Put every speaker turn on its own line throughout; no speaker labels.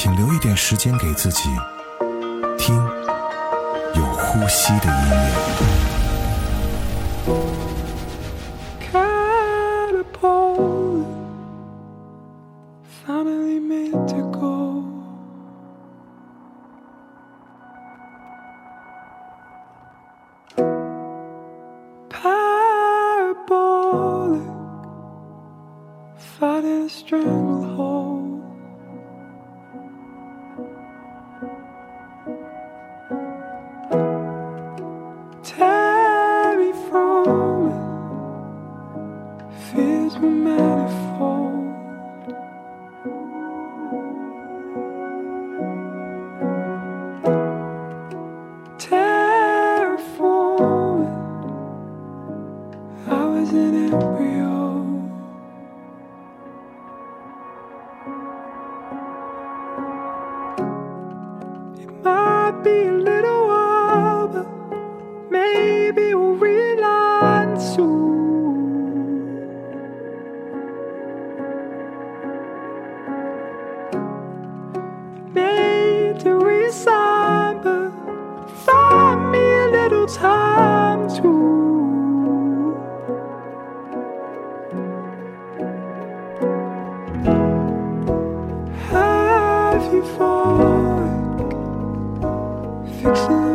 请留一点时间给自己，听有呼吸的音乐。if fixing. fix it.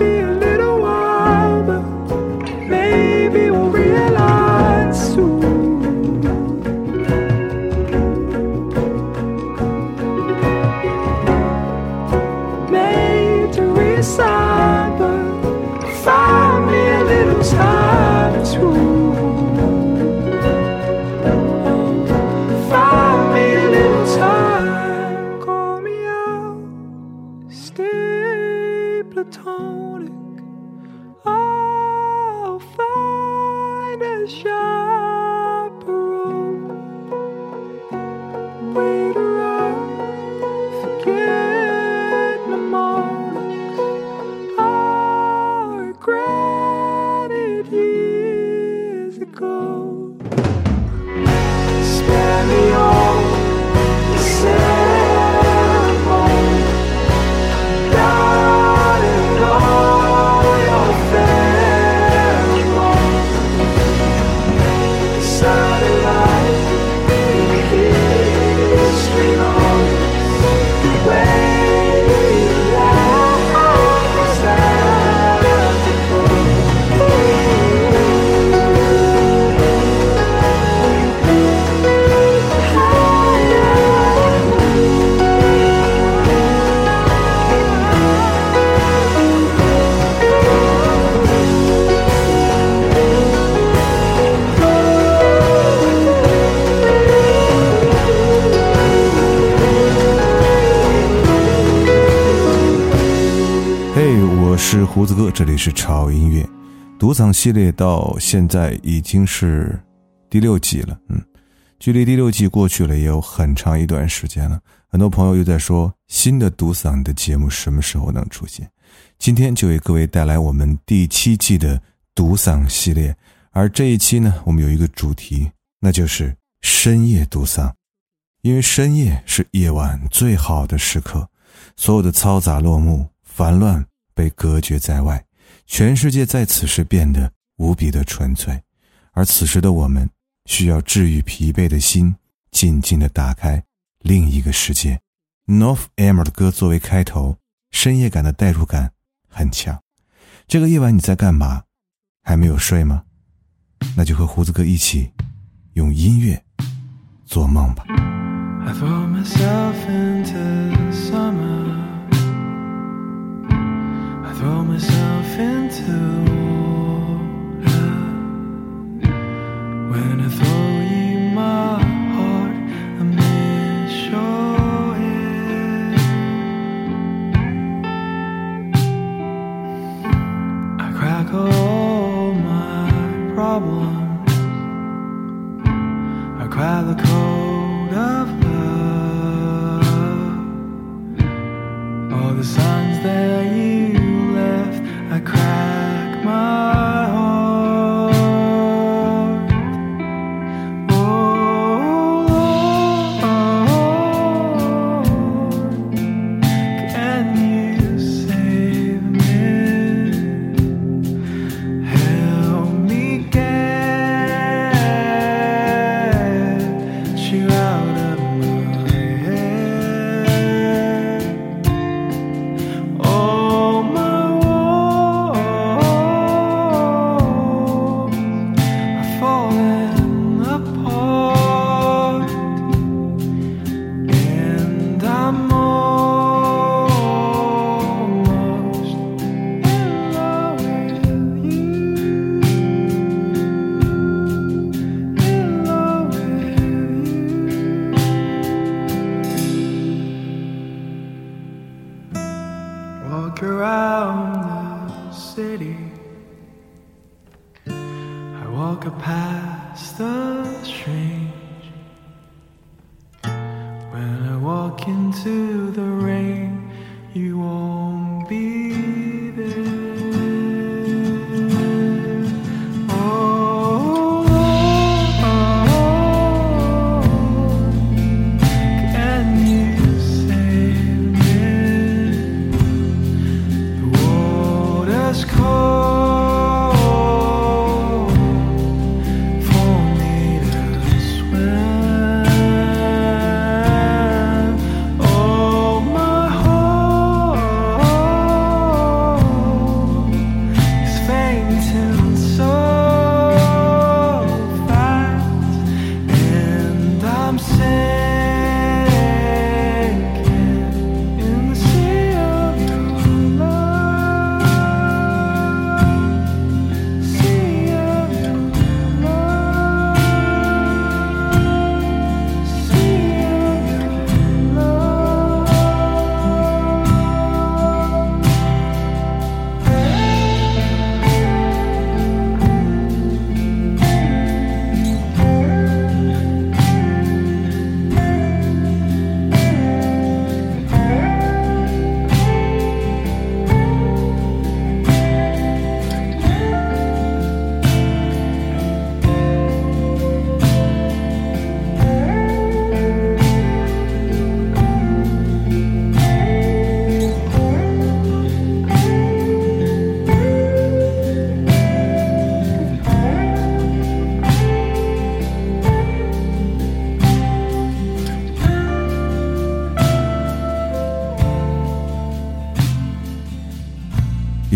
是胡子哥，这里是潮音乐，独嗓系列到现在已经是第六季了。嗯，距离第六季过去了也有很长一段时间了。很多朋友又在说新的独嗓的节目什么时候能出现？今天就为各位带来我们第七季的独嗓系列，而这一期呢，我们有一个主题，那就是深夜独嗓。因为深夜是夜晚最好的时刻，所有的嘈杂落幕，烦乱被隔绝在外，全世界在此时变得无比的纯粹，而此时的我们需要治愈疲惫的心，静静的打开另一个世界。North Emmer 的歌作为开头，深夜感的代入感很强。这个夜晚你在干嘛？还没有睡吗？那就和胡子哥一起用音乐做梦吧。I fall myself into the summer throw myself into when I throw you my heart I miss your head I crack all my problems.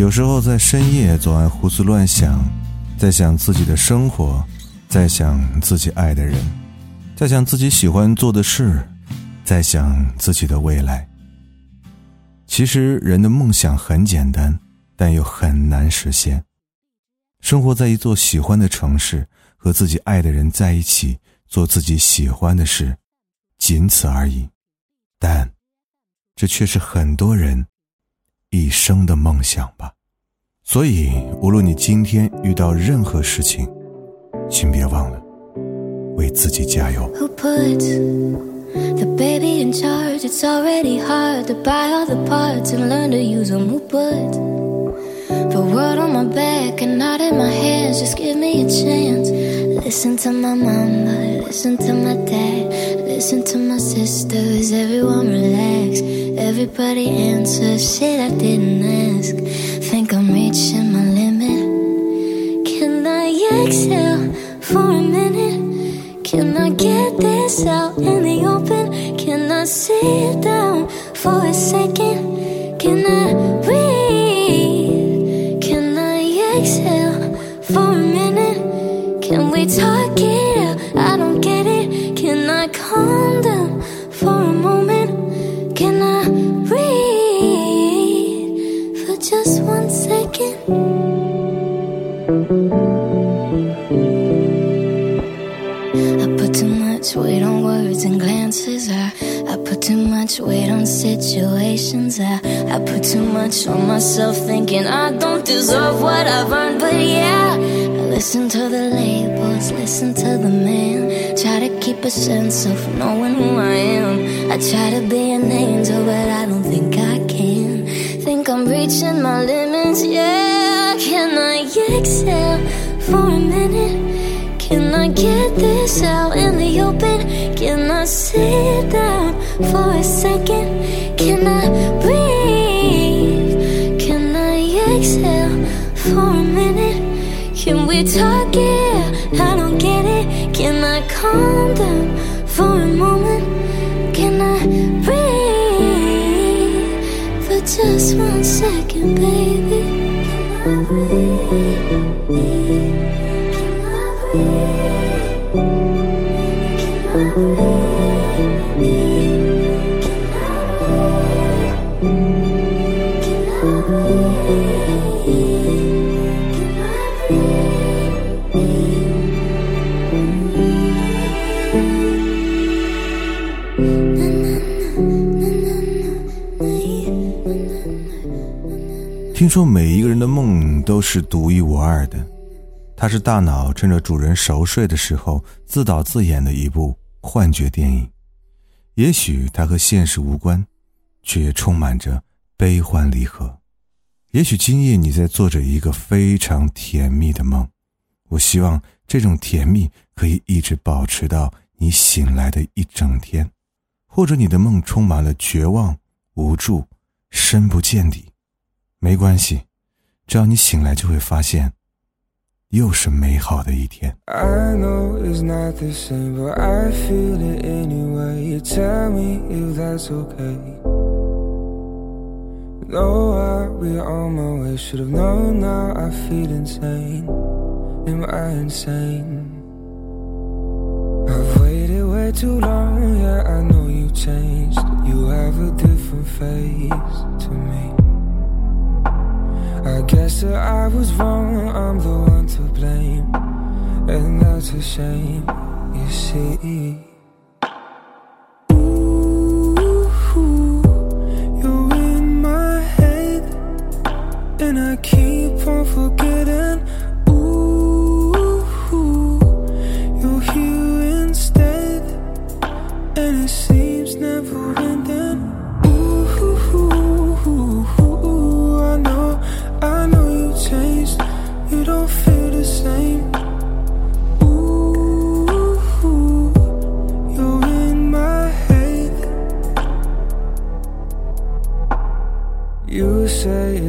有时候在深夜总爱胡思乱想，在想自己的生活，在想自己爱的人，在想自己喜欢做的事，在想自己的未来。其实人的梦想很简单，但又很难实现。生活在一座喜欢的城市，和自己爱的人在一起，做自己喜欢的事，仅此而已。但，这却是很多人。一生的梦想吧，所以无论你今天遇到任何事情，请别忘了为自己加油。Who put the baby in charge? It's already hard to buy all the parts and learn to use them. Who put the world on my back and not in my hands? Just give me a chance. Listen to my mama, listen to my dad.
Listen to my sisters, everyone relax. Everybody answer shit I didn't ask. For a minute? Can I get this out in the open? Can I sit down for a second? Can I glances. I, I put too much weight on situations. I, I put too much on myself, thinking I don't deserve what I've earned. But yeah, I listen to the labels, listen to the man. Try to keep a sense of knowing who I am. I try to be an angel, but I don't think I can. Think I'm reaching my limits, yeah. Can I exhale for a minute? Can I get this out open? Can I sit down for a second? Can I breathe? Can I exhale for a minute? Can we talk it? I don't get it. Can I calm down for a moment? Can I breathe for just one second, baby?
听说每一个人的梦都是独一无二的，它是大脑趁着主人熟睡的时候自导自演的一部幻觉电影。也许它和现实无关，却也充满着悲欢离合。也许今夜你在做着一个非常甜蜜的梦，我希望这种甜蜜可以一直保持到你醒来的一整天，或者你的梦充满了绝望、无助、深不见底。没关系，只要你醒来就会发现，又是美好的一天。
I know it's not the same, but I feel it anyway. You tell me if that's okay. No, I'll be on my way. Should have known now. I feel insane. Am I insane? I've waited way too long. Yeah, I know you changed. You have a different face to me. I guess that I was wrong. I'm the one to blame. And that's a shame, you see. Ooh, you're in my head, and I keep on forgetting.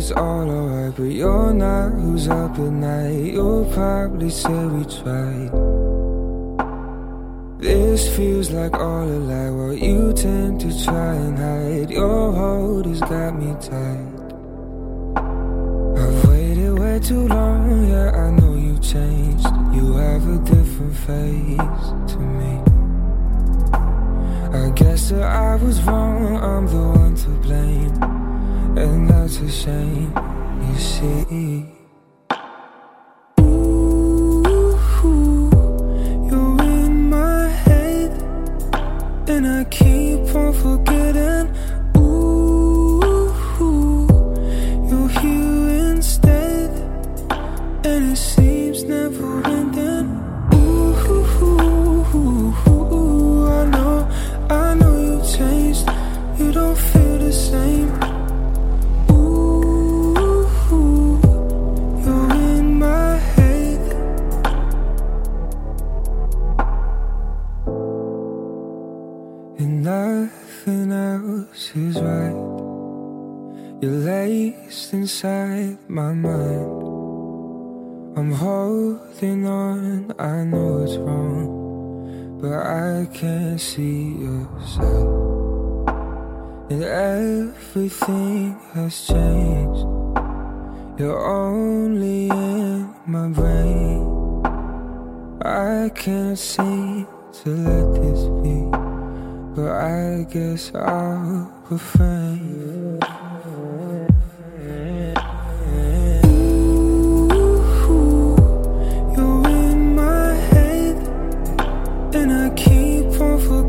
It's all alright, but you're not. Who's up at night? You'll probably say we tried. This feels like all a lie, while you tend to try and hide. Your hold has got me tight. I've waited way too long, yeah, I know you changed. You have a different face to me. I guess that I was wrong, I'm the one to blame. And that's a shame, you see.
Everything has changed. You're only in my brain. I can't seem to let this be, but I guess I'll refrain. Ooh, you're in my head, and I keep on forgetting.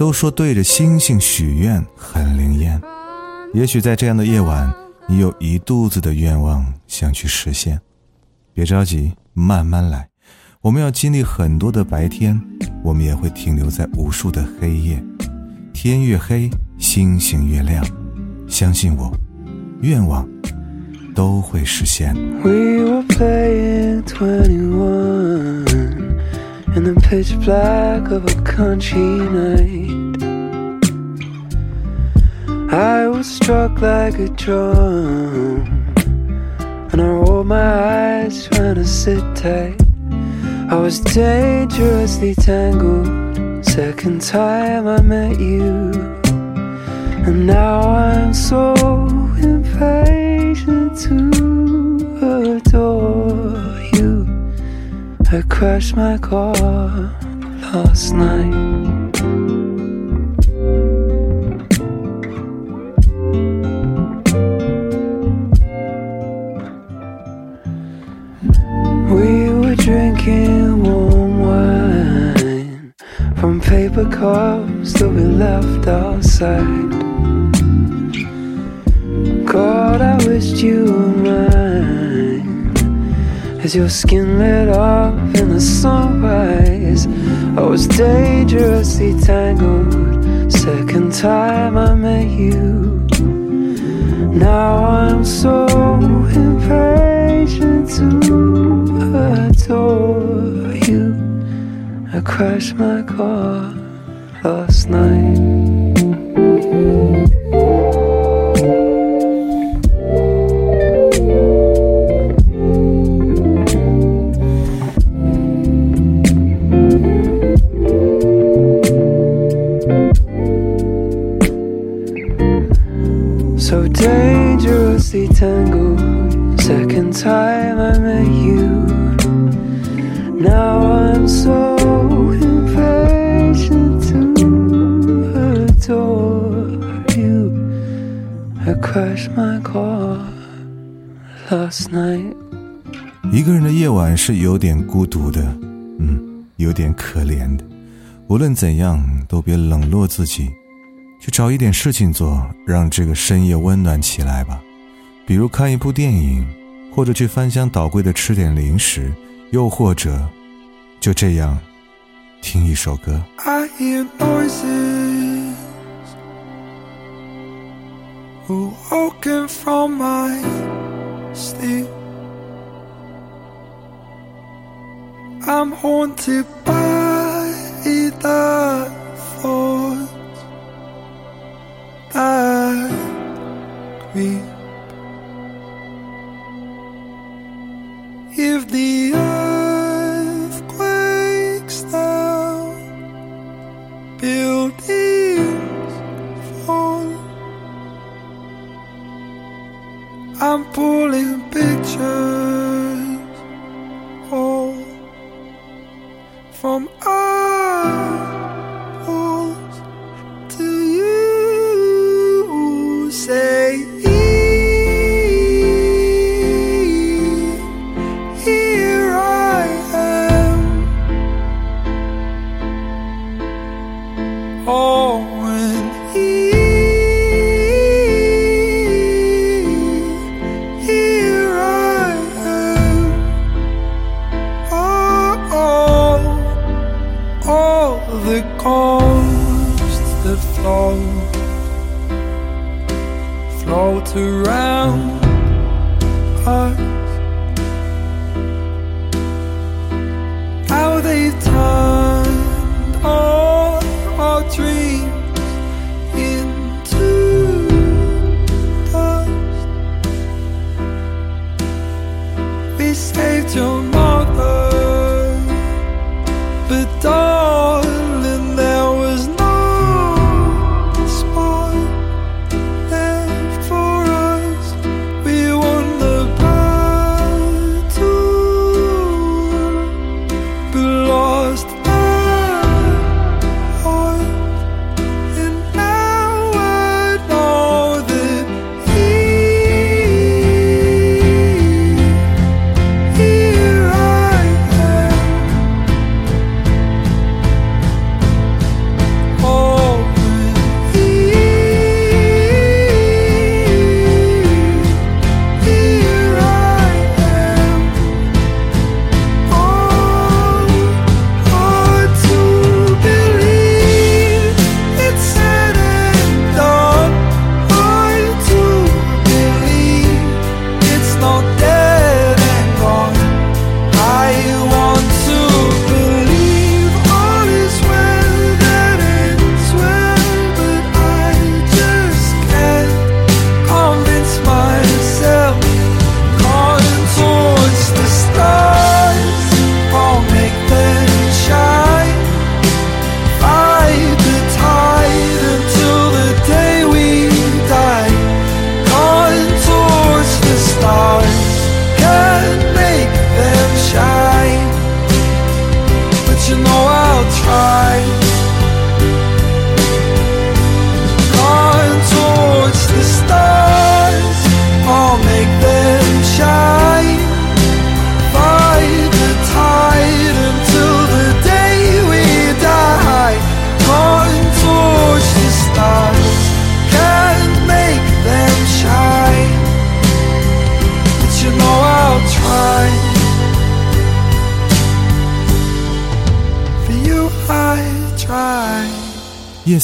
都说对着星星许愿很灵验，也许在这样的夜晚，你有一肚子的愿望想去实现。别着急，慢慢来。我们要经历很多的白天，我们也会停留在无数的黑夜。天越黑，星星越亮。相信我，愿望都会实现。
We were playing 21 in the pitch black of a country night. I was struck like a drum, and I rolled my eyes trying to sit tight. I was dangerously tangled. Second time I met you, and now I'm so impatient to I crashed my car last night. We were drinking warm wine from paper cups that we left outside. God, I wish you were mine. As your skin Christmas. Last night.
一个人的夜晚是有点孤独的，嗯，有点可怜的。无论怎样，都别冷落自己，去找一点事情做，让这个深夜温暖起来吧。比如看一部电影，或者去翻箱倒柜的吃点零食，又或者就这样听一首歌。
I hear noises awoken from my sleep. I'm haunted by the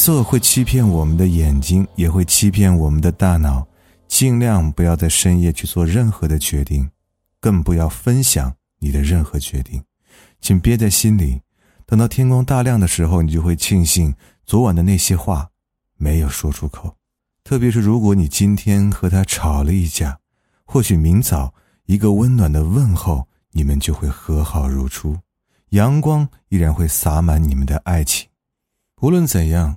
色会欺骗我们的眼睛，也会欺骗我们的大脑。尽量不要在深夜去做任何的决定，更不要分享你的任何决定，请憋在心里。等到天光大亮的时候，你就会庆幸昨晚的那些话没有说出口。特别是如果你今天和他吵了一架，或许明早一个温暖的问候，你们就会和好如初，阳光依然会洒满你们的爱情。无论怎样，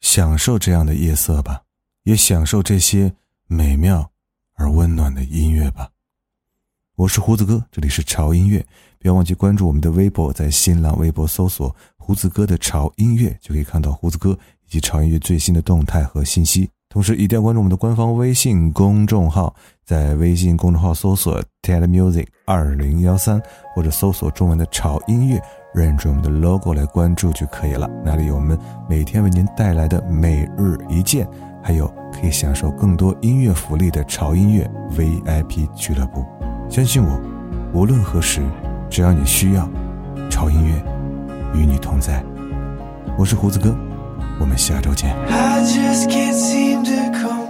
享受这样的夜色吧，也享受这些美妙而温暖的音乐吧。我是胡子哥，这里是潮音乐，不要忘记关注我们的微博，在新浪微博搜索“胡子哥的潮音乐”，就可以看到胡子哥以及潮音乐最新的动态和信息。同时，一定要关注我们的官方微信公众号，在微信公众号搜索 “ted music 二零幺三”或者搜索中文的“潮音乐”，认准我们的 logo 来关注就可以了。那里有我们每天为您带来的每日一见，还有可以享受更多音乐福利的潮音乐 VIP 俱乐部。相信我，无论何时，只要你需要，潮音乐与你同在。我是胡子哥。我们下周见。
I just can't seem to come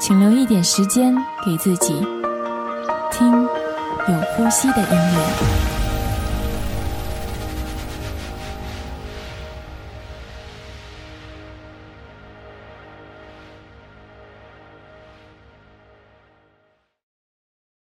请留一点时间给自己，听有呼吸的音乐。